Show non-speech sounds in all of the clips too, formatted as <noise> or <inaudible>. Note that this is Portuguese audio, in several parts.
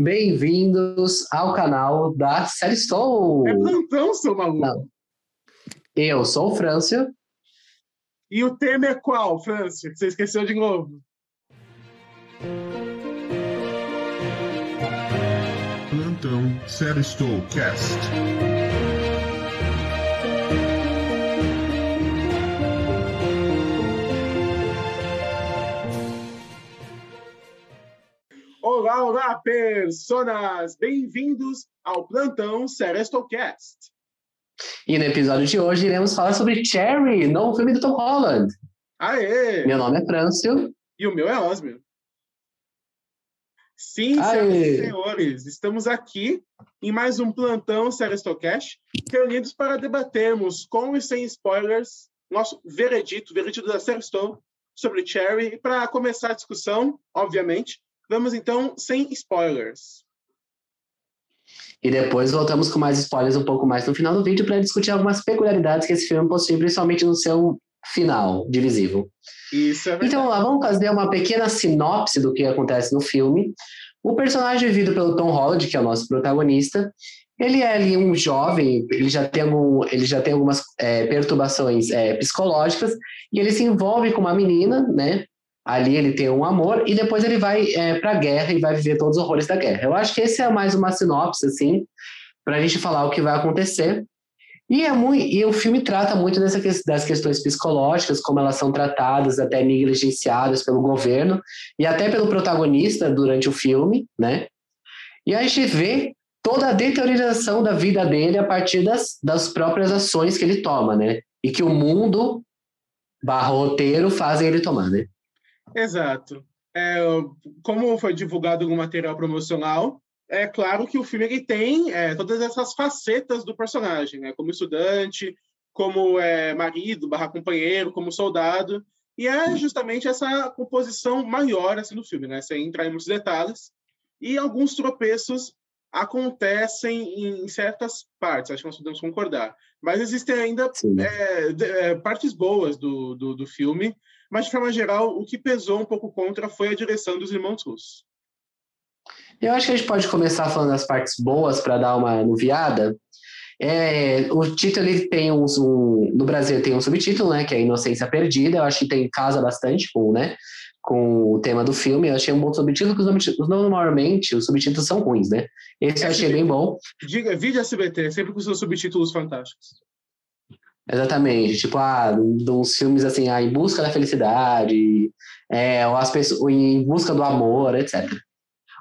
Bem-vindos ao canal da Série Estou. É plantão, seu maluco. Não. Eu sou o Frâncio. E o tema é qual, Frâncio? Você esqueceu de novo. Plantão Série Cast. Olá, olá, personas! Bem-vindos ao Plantão Serestocast. E no episódio de hoje iremos falar sobre Cherry, novo filme do Tom Holland. Aê! Meu nome é Frâncio. E o meu é Osmio. Sim, Aê! senhoras e senhores, estamos aqui em mais um Plantão Serestocast, reunidos para debatermos, com e sem spoilers, nosso veredito, veredito da Seresto sobre Cherry. E para começar a discussão, obviamente, vamos então sem spoilers. E depois voltamos com mais spoilers um pouco mais no final do vídeo para discutir algumas peculiaridades que esse filme possui, principalmente no seu final divisível. Isso é verdade. Então, lá, vamos fazer uma pequena sinopse do que acontece no filme. O personagem vivido pelo Tom Holland, que é o nosso protagonista, ele é ali um jovem, ele já tem, algum, ele já tem algumas é, perturbações é, psicológicas, e ele se envolve com uma menina, né? Ali ele tem um amor, e depois ele vai é, para a guerra e vai viver todos os horrores da guerra. Eu acho que esse é mais uma sinopse, assim, para a gente falar o que vai acontecer. E, é muito, e o filme trata muito dessa, das questões psicológicas, como elas são tratadas, até negligenciadas pelo governo e até pelo protagonista durante o filme, né? E a gente vê toda a deterioração da vida dele a partir das, das próprias ações que ele toma, né? E que o mundo barra roteiro fazem ele tomar, né? Exato. É, como foi divulgado algum material promocional, é claro que o filme ele tem é, todas essas facetas do personagem, né? como estudante, como é, marido, barra companheiro, como soldado, e é justamente essa composição maior assim, do filme, né? sem entrar em muitos detalhes, e alguns tropeços acontecem em certas partes, acho que nós podemos concordar, mas existem ainda é, é, partes boas do, do, do filme, mas de forma geral, o que pesou um pouco contra foi a direção dos irmãos russos. Eu acho que a gente pode começar falando das partes boas para dar uma nuviada. É, o título ele tem um, um, no Brasil tem um subtítulo, né, que é Inocência Perdida. Eu acho que tem casa bastante com, né, com o tema do filme. Eu achei um bom subtítulo, porque os, normalmente os subtítulos são ruins, né? Esse eu achei bem bom. Diga, vídeo SBT, sempre com seus subtítulos fantásticos. Exatamente, tipo, ah, dos filmes assim, ah, em busca da felicidade, é, ou as pessoas, em busca do amor, etc.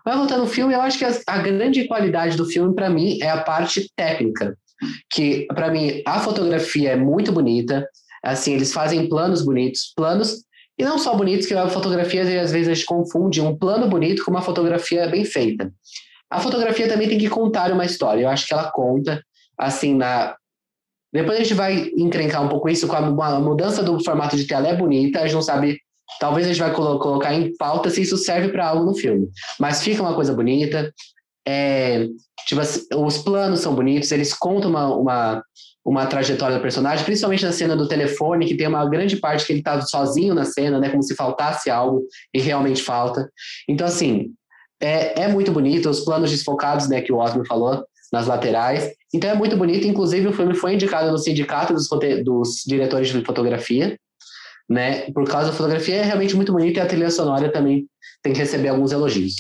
Mas voltando ao filme, eu acho que a, a grande qualidade do filme, para mim, é a parte técnica. Que, para mim, a fotografia é muito bonita. Assim, eles fazem planos bonitos, planos, e não só bonitos, que a fotografia, às vezes, a gente confunde um plano bonito com uma fotografia bem feita. A fotografia também tem que contar uma história. Eu acho que ela conta, assim, na. Depois a gente vai encrencar um pouco isso com a mudança do formato de tela é bonita, a gente não sabe Talvez a gente vai colo colocar em pauta se isso serve para algo no filme. Mas fica uma coisa bonita. É, tipo, os planos são bonitos, eles contam uma, uma, uma trajetória do personagem, principalmente na cena do telefone, que tem uma grande parte que ele está sozinho na cena, né? Como se faltasse algo e realmente falta. Então, assim, é, é muito bonito, os planos desfocados, né, que o Osmo falou, nas laterais. Então é muito bonito, inclusive o filme foi indicado no sindicato dos, dos diretores de fotografia, né? Por causa da fotografia é realmente muito bonita e a trilha sonora também tem que receber alguns elogios.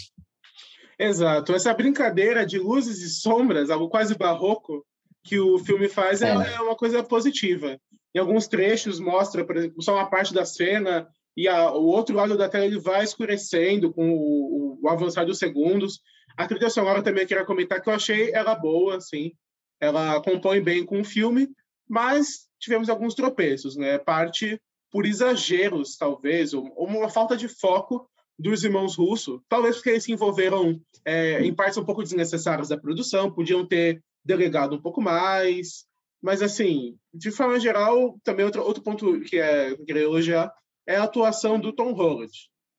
Exato. Essa brincadeira de luzes e sombras, algo quase barroco, que o filme faz é, é uma coisa positiva. Em alguns trechos mostra, por exemplo, só uma parte da cena e a, o outro lado da tela ele vai escurecendo com o, o avançar dos segundos. A trilha sonora também eu queria comentar que eu achei ela boa, assim. Ela compõe bem com o filme, mas tivemos alguns tropeços, né? Parte por exageros, talvez, ou uma falta de foco dos irmãos russos, talvez porque eles se envolveram é, em partes um pouco desnecessárias da produção, podiam ter delegado um pouco mais, mas assim, de forma geral, também outro, outro ponto que é, eu queria elogiar é a atuação do Tom Holland.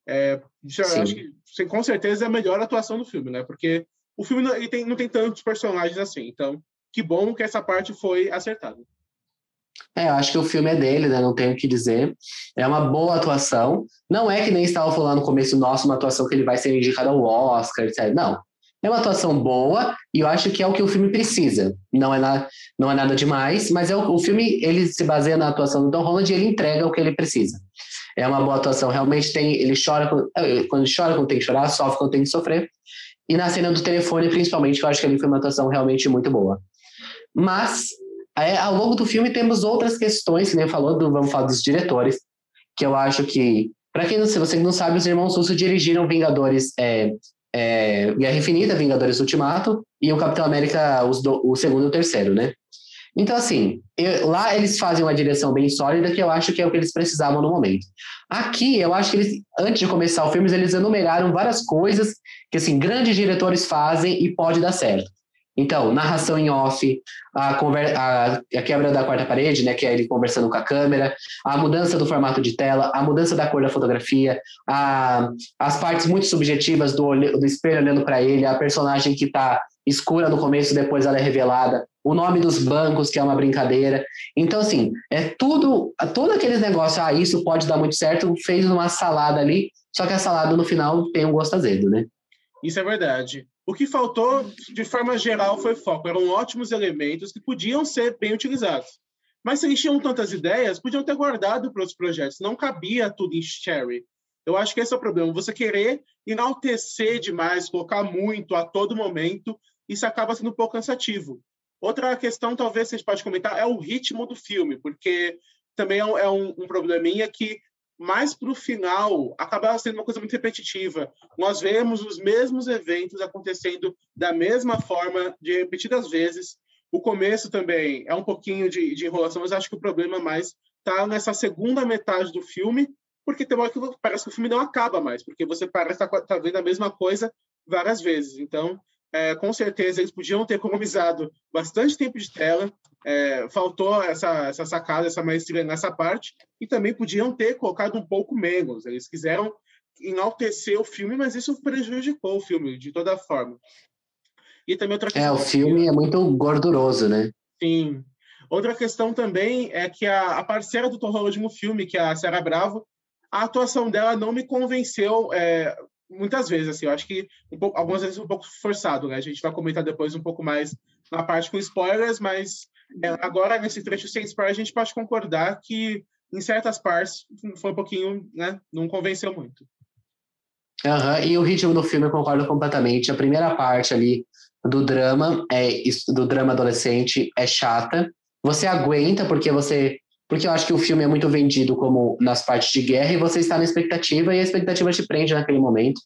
É, já, acho que com certeza é a melhor atuação do filme, né? Porque o filme não, ele tem, não tem tantos personagens assim, então que bom que essa parte foi acertada. É, eu acho que o filme é dele, né? Não tenho o que dizer. É uma boa atuação. Não é que nem estava falando no começo, nossa, uma atuação que ele vai ser indicado ao Oscar, etc. Não. É uma atuação boa e eu acho que é o que o filme precisa. Não é, na, não é nada demais, mas é o, o filme ele se baseia na atuação do Tom Holland e ele entrega o que ele precisa. É uma boa atuação, realmente tem. Ele chora quando chora quando tem que chorar, sofre quando tem que sofrer. E na cena do telefone, principalmente, eu acho que ali foi uma atuação realmente muito boa. Mas, é, ao longo do filme, temos outras questões, que nem falou, do, vamos falar dos diretores, que eu acho que, para quem não, se você não sabe, os irmãos Russo dirigiram Vingadores é, é, Guerra Infinita, Vingadores Ultimato, e o Capitão América, do, o segundo e o terceiro, né? Então, assim, eu, lá eles fazem uma direção bem sólida, que eu acho que é o que eles precisavam no momento. Aqui, eu acho que eles, antes de começar o filme, eles enumeraram várias coisas que, assim, grandes diretores fazem e pode dar certo. Então, narração em off, a, a, a, quebra da quarta parede, né, que é ele conversando com a câmera, a mudança do formato de tela, a mudança da cor da fotografia, a, as partes muito subjetivas do, do espelho olhando para ele, a personagem que está escura no começo, depois ela é revelada, o nome dos bancos, que é uma brincadeira. Então, assim, é tudo, todo aqueles negócios, ah, isso pode dar muito certo, fez uma salada ali, só que a salada no final tem um gosto azedo, né? Isso é verdade. O que faltou, de forma geral, foi foco. Eram ótimos elementos que podiam ser bem utilizados. Mas se eles tinham tantas ideias, podiam ter guardado para os projetos. Não cabia tudo em Cherry. Eu acho que esse é o problema. Você querer enaltecer demais, colocar muito a todo momento, isso acaba sendo um pouco cansativo. Outra questão, talvez, vocês podem comentar, é o ritmo do filme, porque também é um, é um probleminha que mais para o final acaba sendo uma coisa muito repetitiva. Nós vemos os mesmos eventos acontecendo da mesma forma, de repetidas vezes. O começo também é um pouquinho de, de enrolação, mas acho que o problema mais está nessa segunda metade do filme, porque tem uma que parece que o filme não acaba mais, porque você parece estar tá, tá vendo a mesma coisa várias vezes. Então, é, com certeza eles podiam ter economizado bastante tempo de tela, é, faltou essa, essa sacada, essa maestria nessa parte, e também podiam ter colocado um pouco menos. Eles quiseram enaltecer o filme, mas isso prejudicou o filme de toda forma. E também outra questão, É, o filme é muito gorduroso, né? Sim. Outra questão também é que a, a parceira do Tom Holland no filme, que é a Sarah Bravo, a atuação dela não me convenceu é, muitas vezes, assim, eu acho que um pouco, algumas vezes um pouco forçado, né? A gente vai comentar depois um pouco mais na parte com spoilers, mas é, agora nesse trecho sem spoiler a gente pode concordar que em certas partes foi um pouquinho, né? Não convenceu muito. Uhum, e o ritmo do filme eu concordo completamente. A primeira parte ali do drama é do drama adolescente é chata. Você aguenta porque você porque eu acho que o filme é muito vendido como nas partes de guerra e você está na expectativa e a expectativa te prende naquele momento.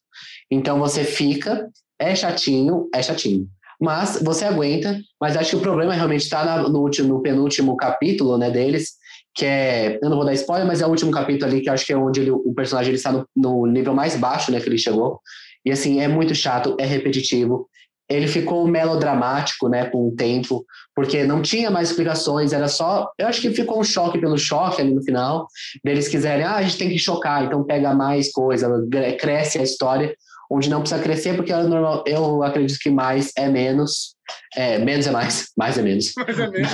Então você fica, é chatinho, é chatinho. Mas você aguenta, mas acho que o problema realmente está no, no penúltimo capítulo né, deles, que é, eu não vou dar spoiler, mas é o último capítulo ali, que acho que é onde ele, o personagem ele está no, no nível mais baixo né, que ele chegou. E assim, é muito chato, é repetitivo ele ficou melodramático, né, com o tempo, porque não tinha mais explicações, era só, eu acho que ficou um choque pelo choque ali no final, deles quiserem, ah, a gente tem que chocar, então pega mais coisa, cresce a história, onde não precisa crescer, porque é normal, eu acredito que mais é menos, é, menos é mais, <laughs> mais é menos. <laughs> Mais é menos,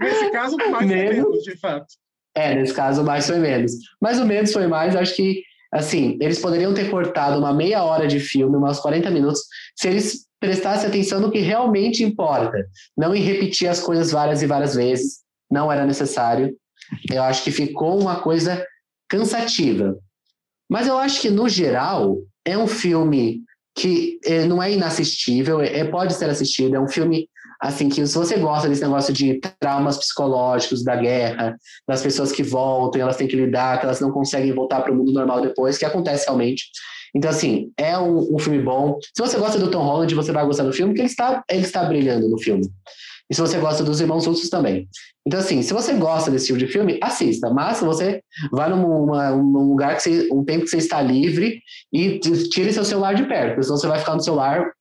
Nesse caso, mais menos, é menos, de fato. É, nesse caso, mais foi menos. Mas o menos foi mais, acho que assim, eles poderiam ter cortado uma meia hora de filme, umas 40 minutos, se eles prestasse atenção no que realmente importa, não em repetir as coisas várias e várias vezes, não era necessário. Eu acho que ficou uma coisa cansativa. Mas eu acho que, no geral, é um filme que é, não é inassistível, é, pode ser assistido, é um filme assim que se você gosta desse negócio de traumas psicológicos da guerra, das pessoas que voltam, elas têm que lidar, que elas não conseguem voltar para o mundo normal depois, que acontece realmente. Então, assim, é um, um, filme bom. Se você gosta do Tom Holland, você vai gostar do filme, porque ele está, ele está brilhando no filme. E se você gosta dos Irmãos Russos também. Então, assim, se você gosta desse tipo de filme, assista. Mas se você vai num, uma, um lugar que você, um tempo que você está livre e tire seu celular de perto, senão você vai ficar no celular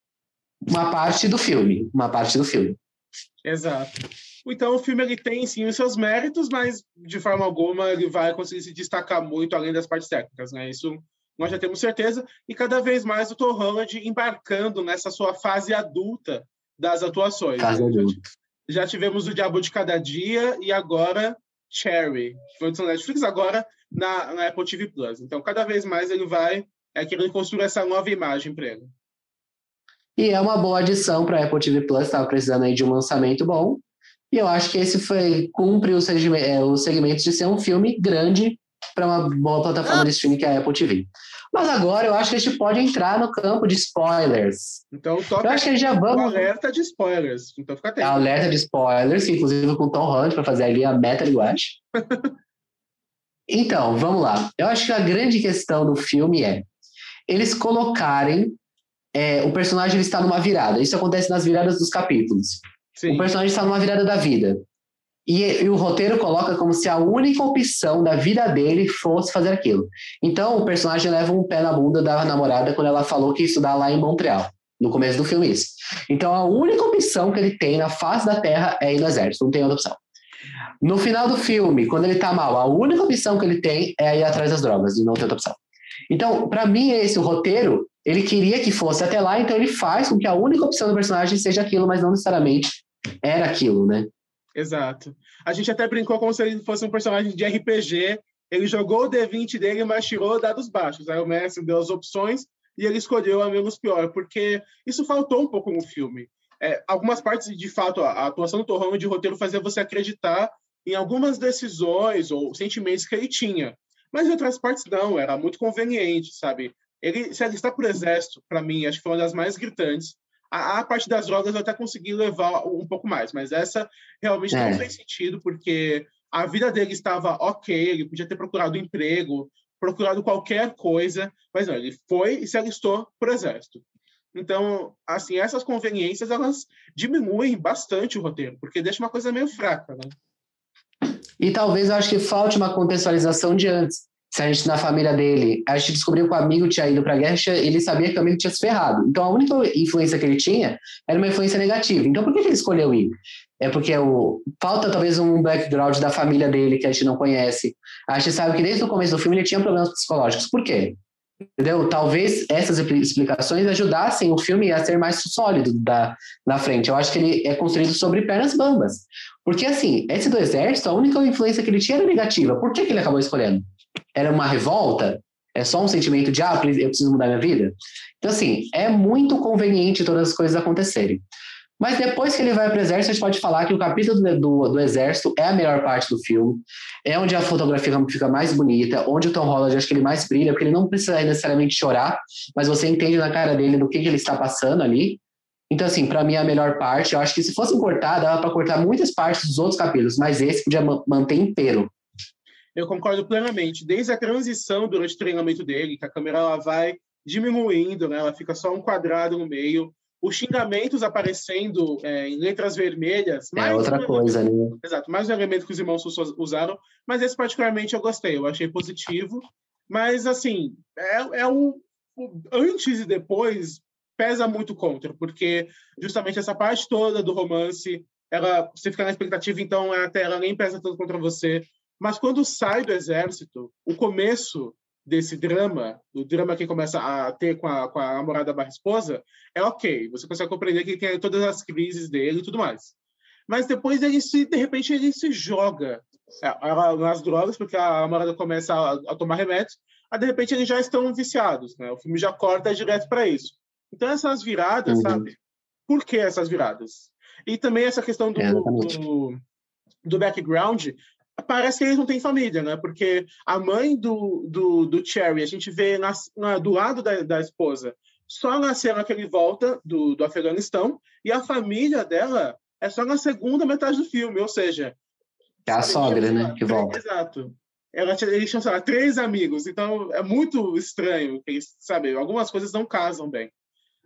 uma parte do filme. Uma parte do filme. Exato. Então, o filme ele tem sim os seus méritos, mas de forma alguma ele vai conseguir se destacar muito além das partes técnicas, né? Isso nós já temos certeza, e cada vez mais o Tom Holland embarcando nessa sua fase adulta das atuações. Fase adulta. Já tivemos o Diabo de Cada Dia e agora Cherry, que foi no Netflix, agora na, na, Apple TV Plus. Então, cada vez mais ele vai é, querendo construir essa nova imagem para ele. E é uma boa adição para a Apple TV Plus, estava precisando aí de um lançamento bom. E eu acho que esse foi cumpre os, é, os segmentos de ser um filme grande para uma boa plataforma de streaming que é a Apple TV. Mas agora eu acho que a gente pode entrar no campo de spoilers. Então, toca eu acho que já vamos. alerta de spoilers. Então, fica atento. Alerta de spoilers, inclusive com Tom Holland para fazer ali a meta linguagem. <laughs> então, vamos lá. Eu acho que a grande questão do filme é eles colocarem é, o personagem está numa virada. Isso acontece nas viradas dos capítulos. Sim. O personagem está numa virada da vida. E, e, o roteiro coloca como se a única opção da vida dele fosse fazer aquilo. Então o personagem leva um pé na bunda da namorada quando ela falou que ia estudar lá em Montreal, no começo do filme isso. Então a única opção que ele tem na face da Terra é ir no exército, não tem outra opção. No final do filme, quando ele tá mal, a única opção que ele tem é ir atrás das drogas e não tem outra opção. Então, para mim, esse o roteiro, ele queria que fosse até lá, então ele faz com que a única opção do personagem seja aquilo, mas não necessariamente era aquilo, né? Exato. A gente até brincou como se ele fosse um personagem de RPG. Ele jogou o D20 dele, mas tirou dados baixos. Aí o mestre deu as opções e ele escolheu a menos pior, porque isso faltou um pouco no filme. É, algumas partes, de fato, a, atuação do Torrão de roteiro fazia você acreditar em algumas decisões ou sentimentos que ele tinha. Mas em outras partes não, era muito conveniente, sabe? Ele se alistar para o exército, para mim, acho que foi uma das mais gritantes. A, a, parte das drogas eu até consegui levar um pouco mais, mas essa realmente é. não fez sentido, porque a vida dele estava ok, ele podia ter procurado emprego, procurado qualquer coisa, mas não, ele foi e se alistou para o exército. Então, assim, essas conveniências, elas diminuem bastante o roteiro, porque deixa uma coisa meio fraca, né? E talvez eu acho que falte uma contextualização de antes se a gente na família dele, a gente descobriu que o amigo tinha ido para a guerra, ele sabia que o amigo tinha se ferrado. Então a única influência que ele tinha era uma influência negativa. Então por que ele escolheu ir? É porque o, falta talvez um background da família dele que a gente não conhece. A gente sabe que desde o começo do filme ele tinha problemas psicológicos. Por quê? Entendeu? Talvez essas explicações ajudassem o filme a ser mais sólido da, na frente. Eu acho que ele é construído sobre pernas bambas. Porque, assim, esse do exército, a única influência que ele tinha era negativa. Por que, que ele acabou escolhendo? Era uma revolta? É só um sentimento de, ah, eu preciso mudar minha vida? Então, assim, é muito conveniente todas as coisas acontecerem. Mas depois que ele vai para o exército, a gente pode falar que o capítulo do, do, exército é a melhor parte do filme. É onde a fotografia fica mais bonita, onde o Tom Holland acho que ele mais brilha, porque ele não precisa necessariamente chorar, mas você entende na cara dele do que, que ele está passando ali. Então, assim, para mim é a melhor parte. Eu acho que se fosse cortar, dava para cortar muitas partes dos outros capítulos, mas esse podia manter inteiro. Eu concordo plenamente. Desde a transição durante o treinamento dele, que a câmera ela vai diminuindo, né? ela fica só um quadrado no meio. Os xingamentos aparecendo é, em letras vermelhas. É outra um coisa, né? Exato, mais um elemento que os irmãos usaram. Mas esse, particularmente, eu gostei, eu achei positivo. Mas, assim, é, é o, o antes e depois pesa muito contra, porque justamente essa parte toda do romance, ela, você fica na expectativa, então até ela nem pesa tanto contra você. Mas quando sai do exército, o começo desse drama, o drama que começa a ter com a, com a namorada barra esposa, é ok. Você consegue compreender que ele tem todas as crises dele e tudo mais. Mas depois ele se, de repente, ele se joga é, nas drogas, porque a namorada começa a, a tomar remédios, aí de repente eles já estão viciados, né? O filme já corta direto para isso. Então essas viradas, uhum. sabe? Por que essas viradas? E também essa questão do, do, do background parece que eles não têm família, né? Porque a mãe do, do, do Cherry, a gente vê na, na, do lado da, da esposa, só na cena que ele volta do, do Afeganistão, e a família dela é só na segunda metade do filme, ou seja... É a sogra, né? Que volta. Exato. Ela, eles tinham, sei lá, três amigos, então é muito estranho, eles, sabe, algumas coisas não casam bem.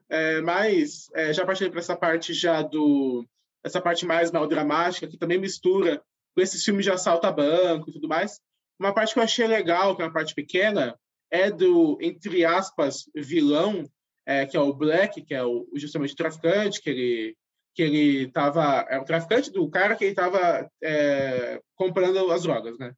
É, mas, é, já partindo para essa parte já do... essa parte mais melodramática, que também mistura esses filmes de assalto a banco e tudo mais. Uma parte que eu achei legal, que é uma parte pequena, é do, entre aspas, vilão, é, que é o Black, que é o, justamente o traficante, que ele que ele estava é o traficante do cara que ele estava é, comprando as drogas, né?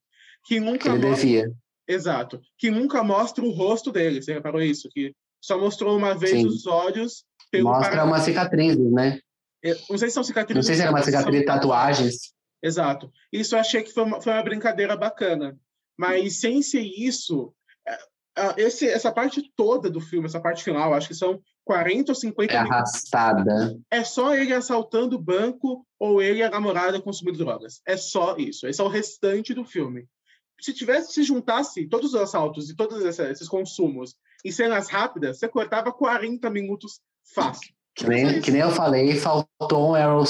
Que nunca que mostra, devia. Exato. Que nunca mostra o rosto dele. Você reparou isso? Que só mostrou uma vez Sim. os olhos. Mostra uma cicatriz, né? É, não sei se são cicatrizes. Não sei se era uma cicatriz de tatuagens. Exato. Isso eu achei que foi uma, foi uma brincadeira bacana. Mas sem ser isso, é, esse, essa parte toda do filme, essa parte final, acho que são 40 ou 50 é arrastada. É só ele assaltando o banco ou ele e a namorada consumindo drogas. É só isso. Esse é o restante do filme. Se tivesse, se juntasse todos os assaltos e todos esses consumos em cenas rápidas, você cortava 40 minutos fácil. Que nem, que nem eu falei, faltou um Errol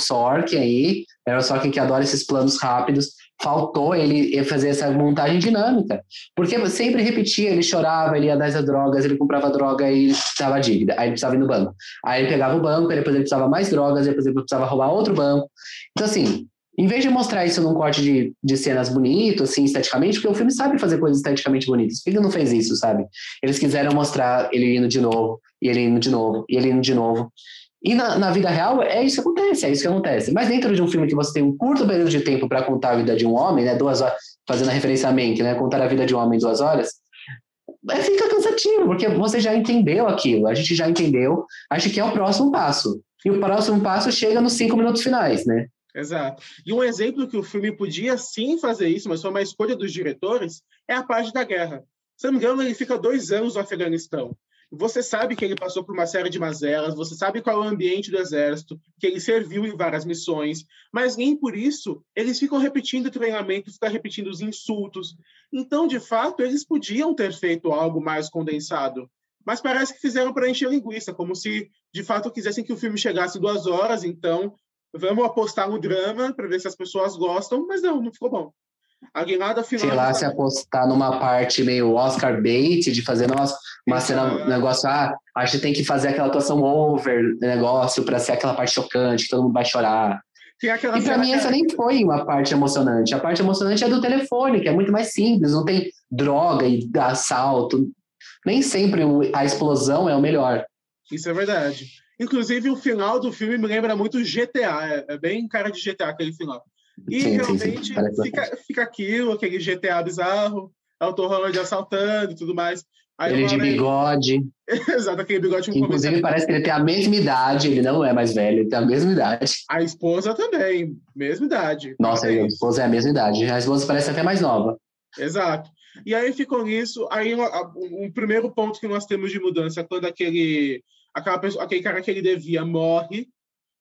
aí, Errol Sork que adora esses planos rápidos, faltou ele fazer essa montagem dinâmica. Porque sempre repetia, ele chorava, ele ia dar as drogas, ele comprava droga e ele precisava dívida, aí ele precisava ir no banco. Aí ele pegava o banco, depois ele precisava mais drogas, depois ele precisava roubar outro banco. Então, assim, em vez de mostrar isso num corte de, de cenas bonito, assim, esteticamente, porque o filme sabe fazer coisas esteticamente bonitas. Por que ele não fez isso, sabe? Eles quiseram mostrar ele indo de novo, e ele indo de novo, e ele indo de novo. E na, na, vida real, é isso que acontece, é isso que acontece. Mas dentro de um filme que você tem um curto período de tempo para contar a vida de um homem, né, duas horas, fazendo a referência a Mank, né, contar a vida de um homem em duas horas, é, fica cansativo, porque você já entendeu aquilo, a gente já entendeu, acho que é o próximo passo. E o próximo passo chega nos cinco minutos finais, né? Exato. E um exemplo que o filme podia sim fazer isso, mas foi uma escolha dos diretores, é a parte da guerra. Se não me engano, ele fica dois anos no Afeganistão. Você sabe que ele passou por uma série de mazelas, você sabe qual é o ambiente do exército, que ele serviu em várias missões, mas nem por isso eles ficam repetindo o treinamento, ficam repetindo os insultos. Então, de fato, eles podiam ter feito algo mais condensado, mas parece que fizeram para encher linguiça, como se de fato quisessem que o filme chegasse duas horas, então vamos apostar no drama para ver se as pessoas gostam, mas não, não ficou bom. A guinada final. Sei lá, se apostar numa parte meio Oscar bait, de fazer uma, uma cena, um negócio, ah, a gente tem que fazer aquela atuação over negócio para ser aquela parte chocante, que todo mundo vai chorar. e para mim, essa nem foi uma parte emocionante. A parte emocionante é do telefone, que é muito mais simples, não tem droga e assalto. Nem sempre a explosão é o melhor. Isso é verdade. Inclusive, o final do filme me lembra muito GTA. É, é bem cara de GTA aquele final. E sim, realmente sim, sim. Fica, fica aquilo, aquele GTA bizarro, Auto Holland assaltando e tudo mais. Aí ele de bigode. <laughs> Exato, aquele bigode com Inclusive, parece que ele tem a mesma idade, ele não é mais velho, ele tem a mesma idade. A esposa também, mesma idade. Nossa, a esposa é a mesma idade. A esposa parece até mais nova. Exato. E aí ficou nisso. Aí um, um primeiro ponto que nós temos de mudança é quando aquele aquela pessoa, aquele cara que ele devia morre,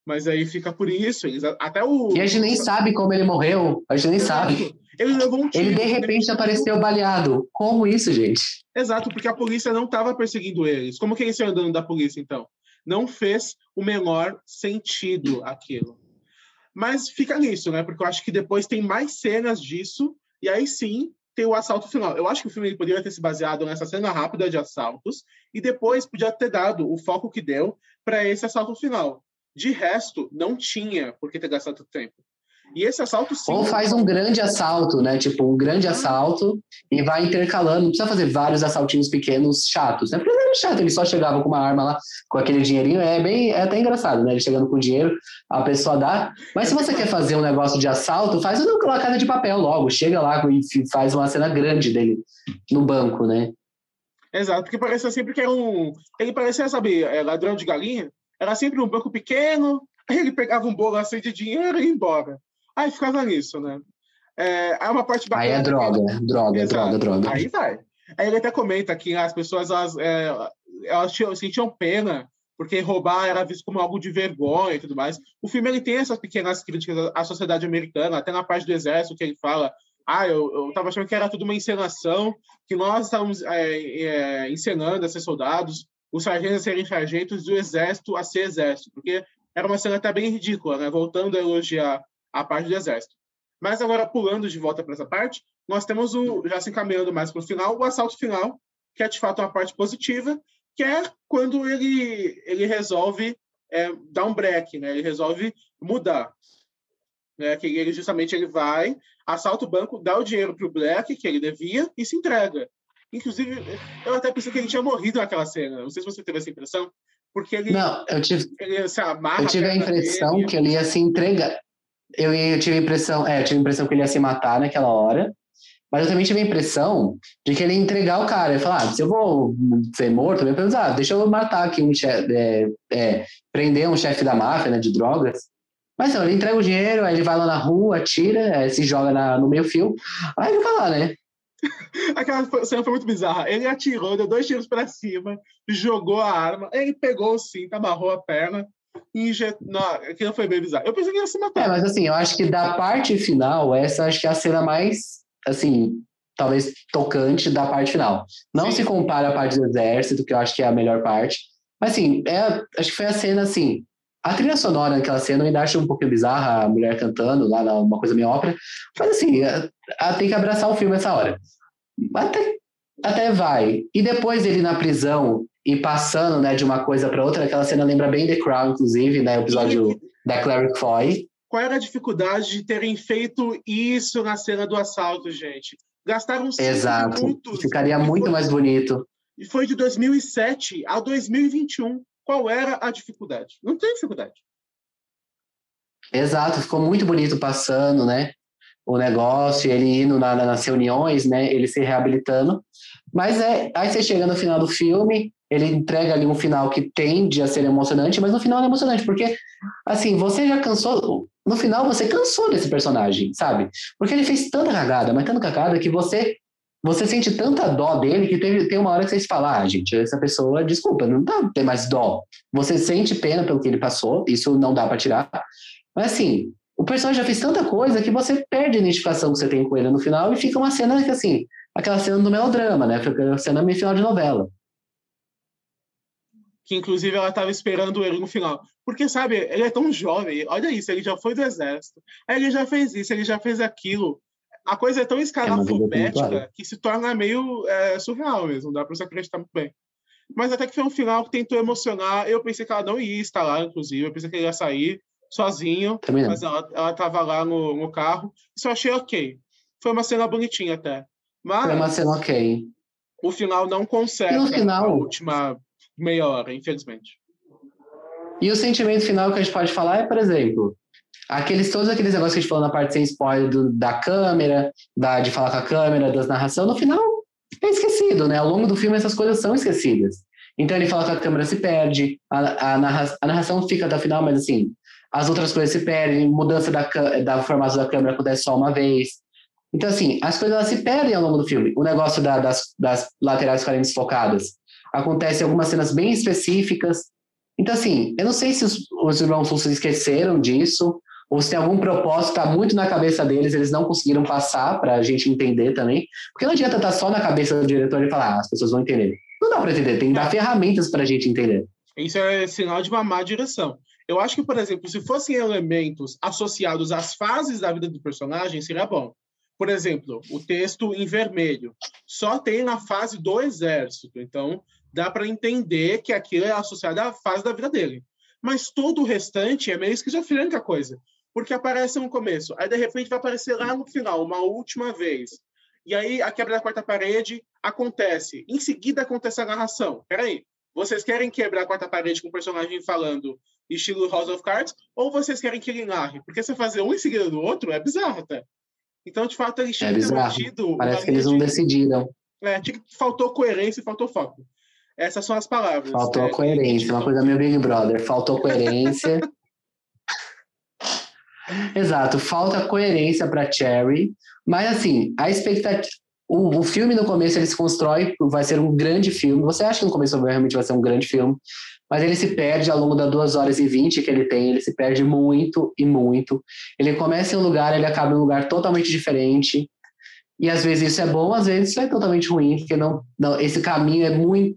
mas aí fica por isso. Eles, até o. E a gente nem sabe como ele morreu. A gente nem Exato. sabe. Ele levou um tiro. Ele de repente apareceu baleado. Como isso, gente? Exato, porque a polícia não estava perseguindo eles. Como que eles estão andando da polícia, então? Não fez o menor sentido aquilo. Mas fica nisso, né? Porque eu acho que depois tem mais cenas disso, e aí sim tem o assalto final. Eu acho que o filme poderia ter se baseado nessa cena rápida de assaltos e depois podia ter dado o foco que deu para esse assalto final. De resto, não tinha por que ter gastado tempo. E esse assalto sim. Ou faz um grande assalto, né? Tipo, um grande assalto e vai intercalando. Não precisa fazer vários assaltinhos pequenos chatos, né? Porque era chato, ele só chegava com uma arma lá, com aquele dinheirinho. É bem, é até engraçado, né? Ele chegando com dinheiro, a pessoa dá. Mas se você quer fazer um negócio de assalto, faz uma casa de papel logo. Chega lá e faz uma cena grande dele no banco, né? Exato, porque parecia sempre que era um. Ele parecia, sabe, é, ladrão de galinha. Era sempre um banco pequeno, aí <laughs> ele pegava um bolo assim de dinheiro e ia embora. Aí ficava nisso, né? É, é uma parte bacana. Aí é droga, que... droga, Exato. droga, droga. Aí vai. Aí ele até comenta que as pessoas elas, é, elas tinham, sentiam pena porque roubar era visto como algo de vergonha e tudo mais. O filme ele tem essas pequenas críticas à sociedade americana, até na parte do exército que ele fala ah, eu, eu tava achando que era tudo uma encenação, que nós estávamos é, é, encenando a ser soldados, os sargentos a serem sargentos e o exército a ser exército, porque era uma cena até bem ridícula, né? Voltando a elogiar a parte do exército. Mas agora, pulando de volta para essa parte, nós temos o, já se encaminhando mais para o final, o assalto final, que é de fato uma parte positiva, que é quando ele, ele resolve é, dar um break, né? ele resolve mudar. Né? Que ele justamente ele vai, assalta o banco, dá o dinheiro para o Black, que ele devia, e se entrega. Inclusive, eu até pensei que ele tinha morrido naquela cena. Não sei se você teve essa impressão. Porque ele. Não, eu tive. Ele se amarra eu tive a impressão dele. que ele ia se entregar. Eu, eu tive a impressão, é, tive a impressão que ele ia se matar naquela hora. Mas eu também tive a impressão de que ele ia entregar o cara. Ele falar, ah, se eu vou ser morto, eu pensar, ah, deixa eu matar aqui um chefe, é, é, prender um chefe da máfia, né, de drogas. Mas não, ele entrega o dinheiro, aí ele vai lá na rua, tira, é, se joga na, no meio fio, aí fica lá, né? <laughs> Aquela cena foi muito bizarra. Ele atirou, deu dois tiros para cima, jogou a arma, ele pegou o cinto, amarrou a perna injetou. Não, aquilo foi bem bizarro. Eu pensei que ia se matar. É, mas assim, eu acho que da parte final, essa acho que é a cena mais, assim, talvez tocante da parte final. Não Sim. se compara à parte do exército, que eu acho que é a melhor parte. Mas assim, é, acho que foi a cena assim. A trilha sonora daquela cena eu ainda acho um pouquinho bizarra, a mulher cantando lá, uma coisa meio ópera. Mas assim, ela tem que abraçar o filme essa hora. Até, até vai. E depois ele na prisão e passando né, de uma coisa para outra, aquela cena lembra bem The Crown, inclusive, né? O episódio e... da Clary Foy. Qual era a dificuldade de terem feito isso na cena do assalto, gente? Gastaram Exato. minutos. Ficaria muito foi... mais bonito. E foi de 2007 a 2021. Qual era a dificuldade? Não tem dificuldade. Exato, ficou muito bonito passando, né? o negócio, ele indo na, nas reuniões, né, ele se reabilitando. Mas é, aí você chega no final do filme, ele entrega ali um final que tende a ser emocionante, mas no final é emocionante, porque, assim, você já cansou, no final você cansou desse personagem, sabe? Porque ele fez tanta cagada, mas tanta cagada, que você você sente tanta dó dele que teve, tem uma hora que você fala, ah, gente, essa pessoa, desculpa, não dá ter mais dó. Você sente pena pelo que ele passou, isso não dá para tirar. Mas assim, o personagem já fez tanta coisa que você perde a identificação que você tem com ele no final e fica uma cena que, assim, aquela cena do melodrama, né? Fica a cena meio final de novela. Que, inclusive, ela estava esperando ele no final. Porque, sabe, ele é tão jovem. Olha isso, ele já foi do exército. Ele já fez isso, ele já fez aquilo. A coisa é tão escalafobética é que se torna meio é, surreal mesmo. Dá para você acreditar muito bem. Mas até que foi um final que tentou emocionar. Eu pensei que ela não ia estar lá, inclusive. Eu pensei que ele ia sair sozinho, mas ela, ela tava lá no, no carro. Isso eu achei ok. Foi uma cena bonitinha até. Mas Foi uma cena ok. O final não consegue no final... a última meia hora, infelizmente. E o sentimento final que a gente pode falar é, por exemplo, aqueles todos aqueles negócios que a gente falou na parte sem spoiler do, da câmera, da, de falar com a câmera, das narração, no final é esquecido, né? Ao longo do filme essas coisas são esquecidas. Então ele fala que a câmera se perde, a, a, narra, a narração fica até o final, mas assim, as outras coisas se perdem, mudança da, da formato da câmera acontece só uma vez. Então, assim, as coisas elas se perdem ao longo do filme. O negócio da, das, das laterais ficarem desfocadas acontece em algumas cenas bem específicas. Então, assim, eu não sei se os, os irmãos Russo esqueceram disso, ou se tem algum propósito, está muito na cabeça deles, eles não conseguiram passar para a gente entender também. Porque não adianta estar tá só na cabeça do diretor e falar, ah, as pessoas vão entender. Não dá para entender, tem que dar ferramentas para a gente entender. Isso é sinal de uma má direção. Eu acho que, por exemplo, se fossem elementos associados às fases da vida do personagem, seria bom. Por exemplo, o texto em vermelho só tem na fase do exército, então dá para entender que aquilo é associado à fase da vida dele. Mas todo o restante é meio esquizofrênica a coisa, porque aparece no começo, aí de repente vai aparecer lá no final, uma última vez. E aí a quebra da quarta parede acontece. Em seguida acontece a narração. Peraí, vocês querem quebrar a quarta parede com o personagem falando estilo House of Cards, ou vocês querem que ele narre? Porque se fazer um em seguida do outro, é bizarro até. Então, de fato, eles tinham é mantido... Parece que eles não de... decidiram. É, faltou coerência e faltou foco. Essas são as palavras. Faltou é, coerência, uma coisa meio Big Brother. Faltou coerência. <laughs> Exato, falta coerência para Cherry, mas assim, a expectativa, o, o filme no começo ele se constrói, vai ser um grande filme. Você acha que no começo realmente vai ser um grande filme, mas ele se perde ao longo das duas horas e vinte que ele tem, ele se perde muito e muito. Ele começa em um lugar, ele acaba em um lugar totalmente diferente. E às vezes isso é bom, às vezes isso é totalmente ruim, porque não, não esse caminho é muito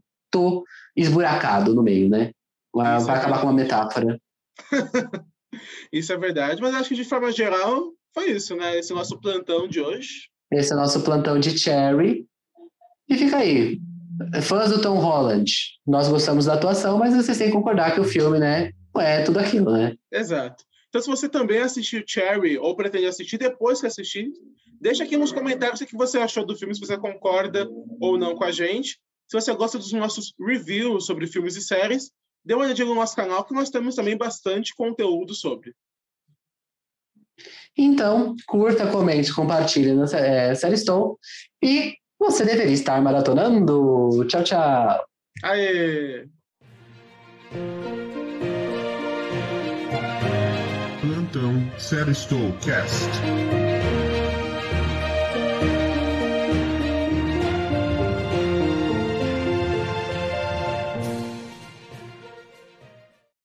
esburacado no meio, né? Vai, é acabar com uma metáfora. <laughs> isso é verdade, mas acho que de forma geral foi isso, né? Esse nosso plantão de hoje. Esse é o nosso plantão de Cherry. E fica aí. Fãs do Tom Holland, nós gostamos da atuação, mas vocês têm que concordar que o filme, né, não é tudo aquilo, né? Exato. Então, se você também assistiu Cherry ou pretende assistir depois que assistir, deixa aqui nos comentários o que você achou do filme, se você concorda ou não com a gente. Se você gosta dos nossos reviews sobre filmes e séries, dê uma olhadinha no nosso canal, que nós temos também bastante conteúdo sobre. Então, curta, comente, compartilhe na é, Série Estou. E você deveria estar maratonando. Tchau, tchau. Aê! Plantão Série Estou Cast.